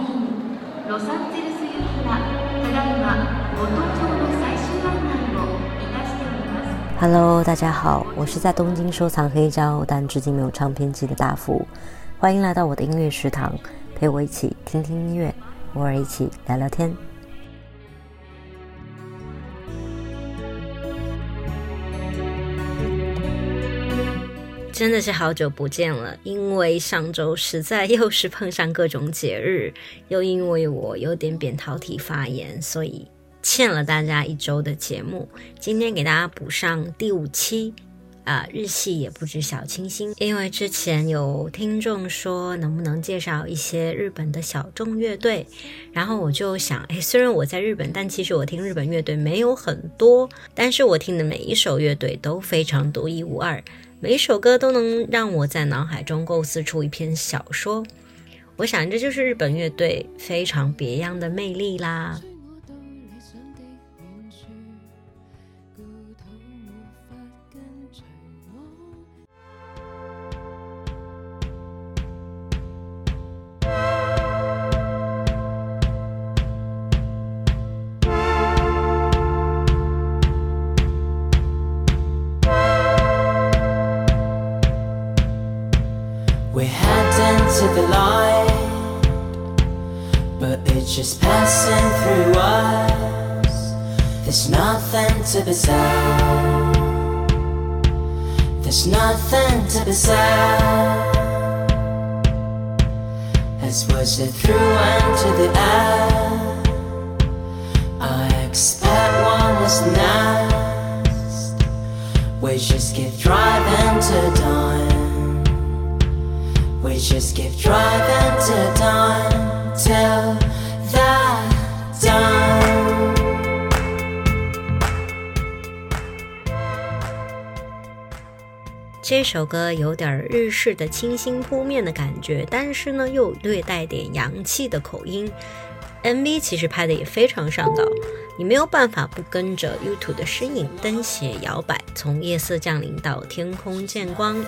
便ロサンゼルス行きはただいまご搭乗の最終案内をいたしております。Hello，大家好，我是在东京收藏黑胶，但至今没有唱片机的大福。欢迎来到我的音乐食堂，陪我一起听听音乐，偶尔一起聊聊天。 真的是好久不见了，因为上周实在又是碰上各种节日，又因为我有点扁桃体发炎，所以欠了大家一周的节目。今天给大家补上第五期，啊，日系也不止小清新。因为之前有听众说能不能介绍一些日本的小众乐队，然后我就想，哎，虽然我在日本，但其实我听日本乐队没有很多，但是我听的每一首乐队都非常独一无二。每一首歌都能让我在脑海中构思出一篇小说，我想这就是日本乐队非常别样的魅力啦。There's nothing to be said. There's nothing to be said. As was it through into the air. I expect one is next. We just keep driving to dawn. We just keep driving to dawn till 这首歌有点日式的清新扑面的感觉，但是呢又略带点洋气的口音。MV 其实拍的也非常上道，你没有办法不跟着 YouTube 的身影灯鞋摇摆，从夜色降临到天空见光。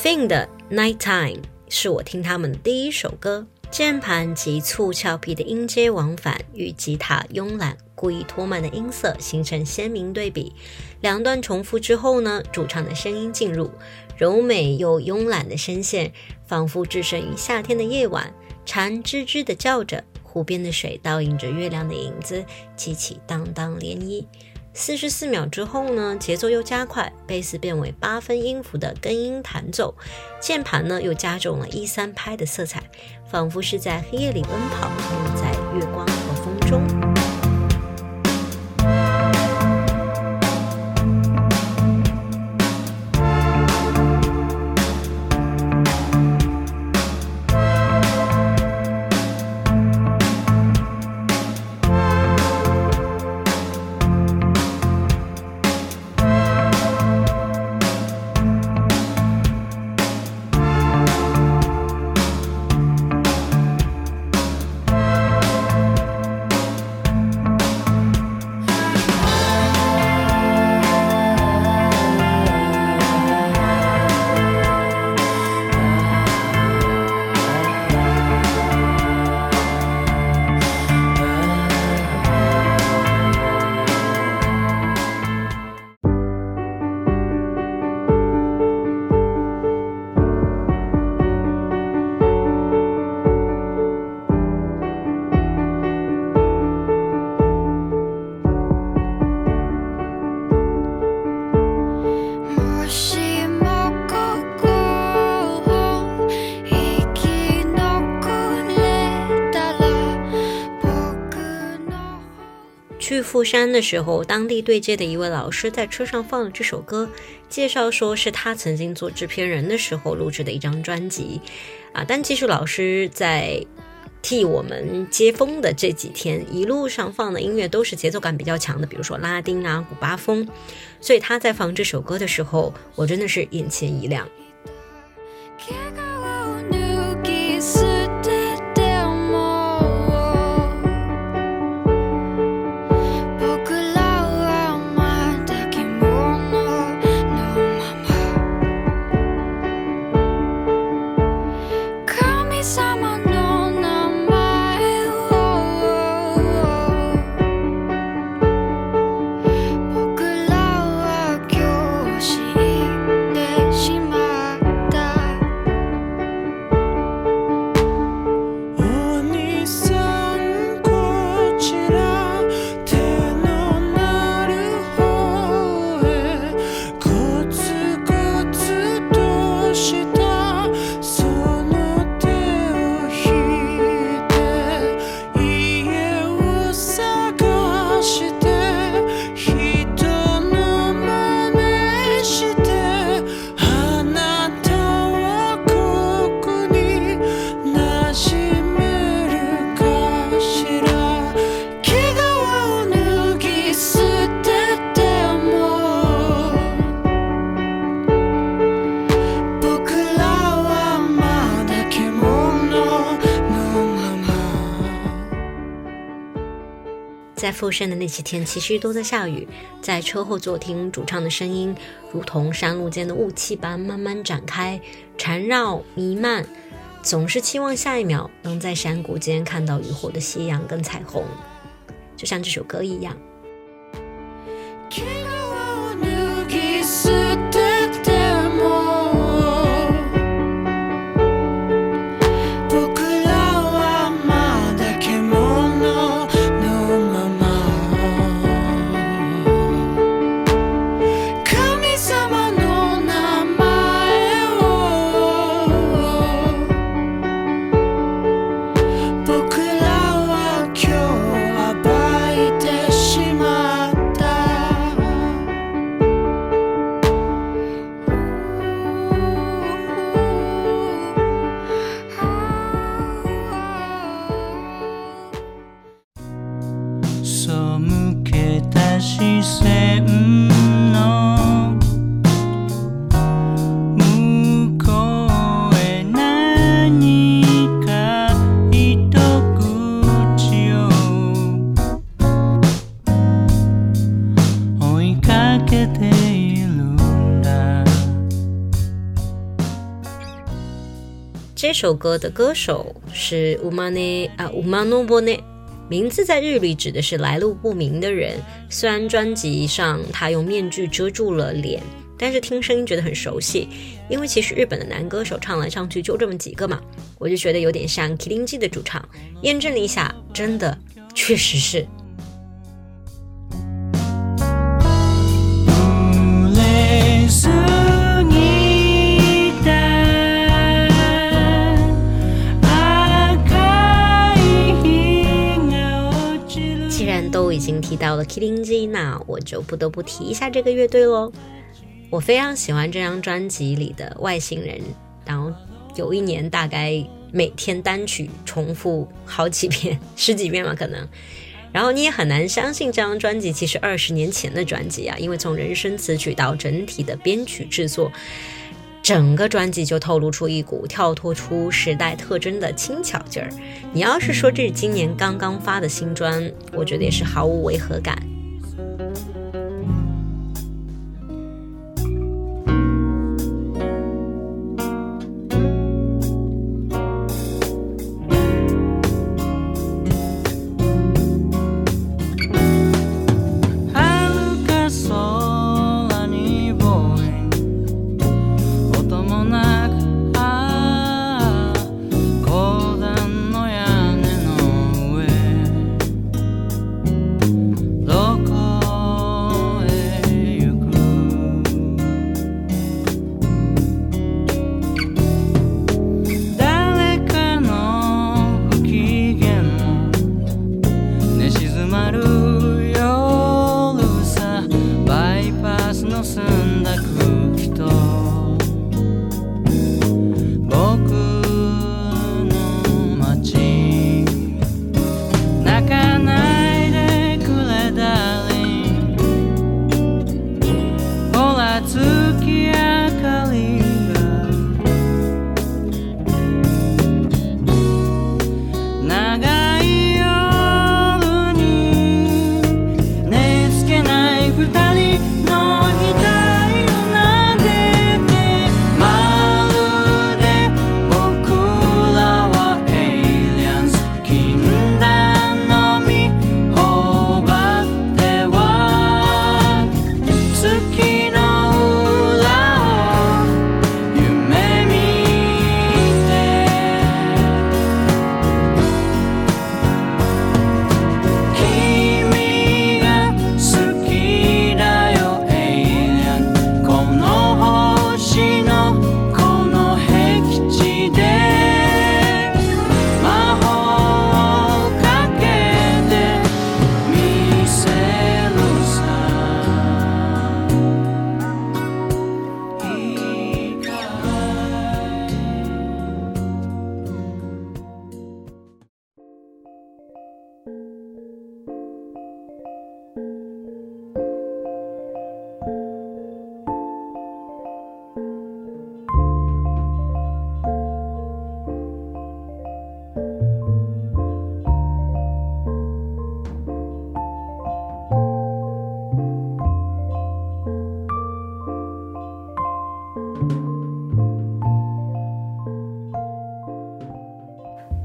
Thing 的 Nighttime 是我听他们第一首歌，键盘急促俏皮的音阶往返与吉他慵懒故意拖慢的音色形成鲜明对比。两段重复之后呢，主唱的声音进入，柔美又慵懒的声线，仿佛置身于夏天的夜晚，蝉吱吱的叫着，湖边的水倒映着月亮的影子，激起荡荡涟漪。四十四秒之后呢，节奏又加快，贝斯变为八分音符的根音弹奏，键盘呢又加重了一三拍的色彩，仿佛是在黑夜里奔跑，又在月光富山的时候，当地对接的一位老师在车上放了这首歌，介绍说是他曾经做制片人的时候录制的一张专辑，啊，但其实老师在替我们接风的这几天，一路上放的音乐都是节奏感比较强的，比如说拉丁啊、古巴风，所以他在放这首歌的时候，我真的是眼前一亮。在富山的那几天，其实都在下雨。在车后座听主唱的声音，如同山路间的雾气般慢慢展开、缠绕、弥漫，总是期望下一秒能在山谷间看到雨后的夕阳跟彩虹，就像这首歌一样。这首歌的歌手是乌玛内啊乌玛诺波内，名字在日语指的是来路不明的人。虽然专辑上他用面具遮住了脸，但是听声音觉得很熟悉，因为其实日本的男歌手唱来唱去就这么几个嘛，我就觉得有点像 Killing 的主唱。验证了一下，真的确实是。已经提到了 Killing G，那我就不得不提一下这个乐队喽。我非常喜欢这张专辑里的外星人，然后有一年大概每天单曲重复好几遍、十几遍嘛，可能。然后你也很难相信这张专辑其实二十年前的专辑啊，因为从人声词曲到整体的编曲制作。整个专辑就透露出一股跳脱出时代特征的轻巧劲儿。你要是说这是今年刚刚发的新专，我觉得也是毫无违和感。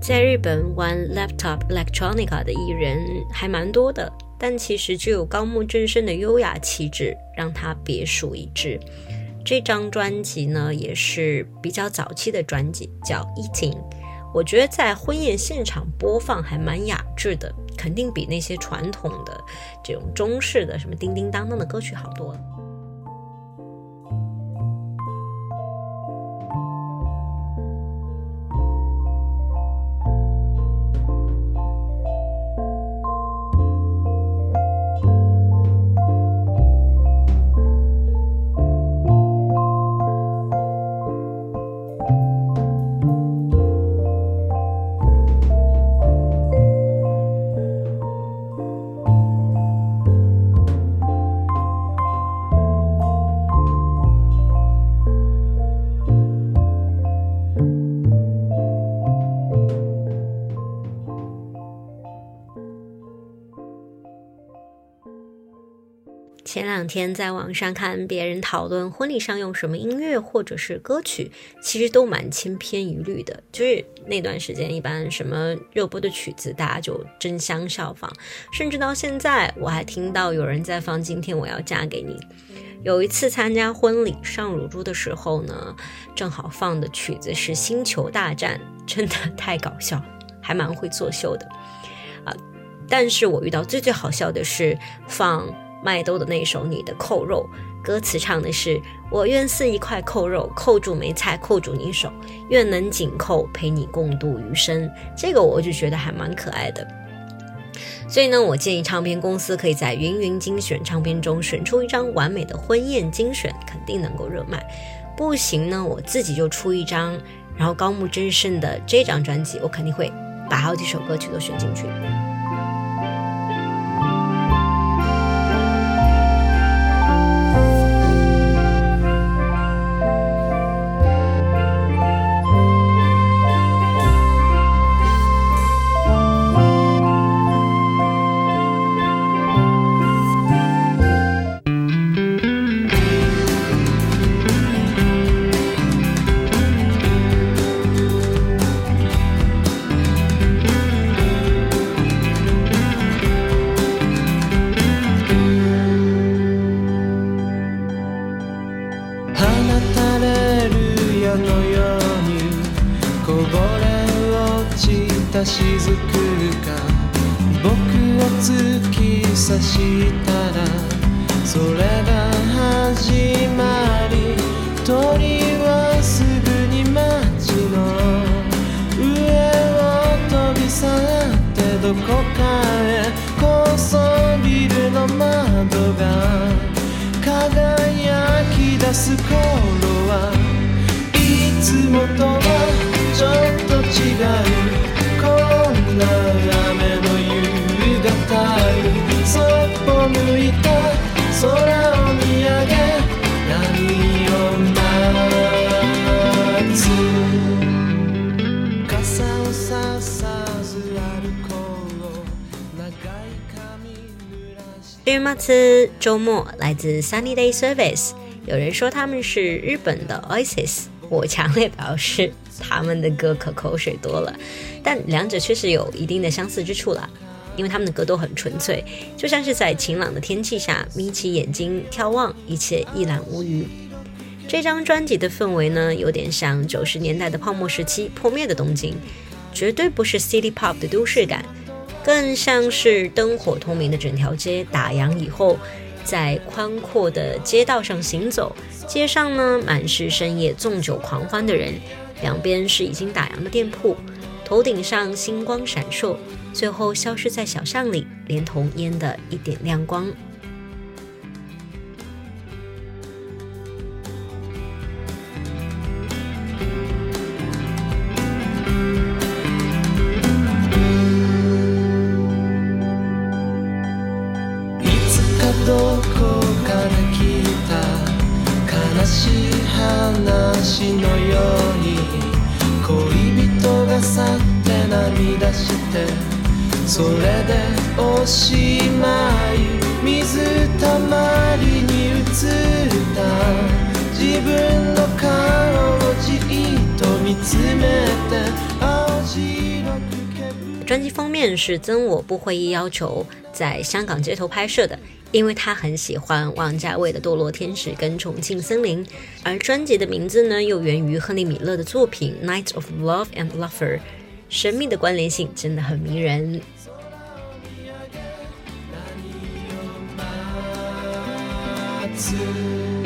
在日本玩 laptop electronica 的艺人还蛮多的，但其实具有高木正胜的优雅气质让他别树一帜。这张专辑呢，也是比较早期的专辑，叫 Eating。我觉得在婚宴现场播放还蛮雅致的，肯定比那些传统的这种中式的什么叮叮当当的歌曲好多了。两天在网上看别人讨论婚礼上用什么音乐或者是歌曲，其实都蛮千篇一律的。就是那段时间，一般什么热播的曲子，大家就争相效仿。甚至到现在，我还听到有人在放《今天我要嫁给你》。有一次参加婚礼上乳猪的时候呢，正好放的曲子是《星球大战》，真的太搞笑，还蛮会作秀的啊！但是我遇到最最好笑的是放。麦兜的那首《你的扣肉》，歌词唱的是：“我愿似一块扣肉，扣住梅菜，扣住你手，愿能紧扣，陪你共度余生。”这个我就觉得还蛮可爱的。所以呢，我建议唱片公司可以在云云精选唱片中选出一张完美的婚宴精选，肯定能够热卖。不行呢，我自己就出一张，然后高木真胜的这张专辑，我肯定会把好几首歌曲都选进去。す頃はいつもとはちょっと違うこんな雨の夕方にそっぽ向いた空を見上げ闇を待つ傘をささず歩こう長い髪週末周末来自 Sunny Day Service 有人说他们是日本的 Oasis，我强烈表示他们的歌可口水多了，但两者确实有一定的相似之处啦，因为他们的歌都很纯粹，就像是在晴朗的天气下眯起眼睛眺望，一切一览无余。这张专辑的氛围呢，有点像九十年代的泡沫时期破灭的东京，绝对不是 City Pop 的都市感。更像是灯火通明的整条街打烊以后，在宽阔的街道上行走，街上呢满是深夜纵酒狂欢的人，两边是已经打烊的店铺，头顶上星光闪烁，最后消失在小巷里，连同烟的一点亮光。それでおしまい水たまりに映った自分の顔をじっと見つめて青白 专辑封面是曾我不会意要求在香港街头拍摄的，因为他很喜欢王家卫的《堕落天使》跟《重庆森林》，而专辑的名字呢又源于亨利米勒的作品《Night of Love and Lover》，神秘的关联性真的很迷人。 夏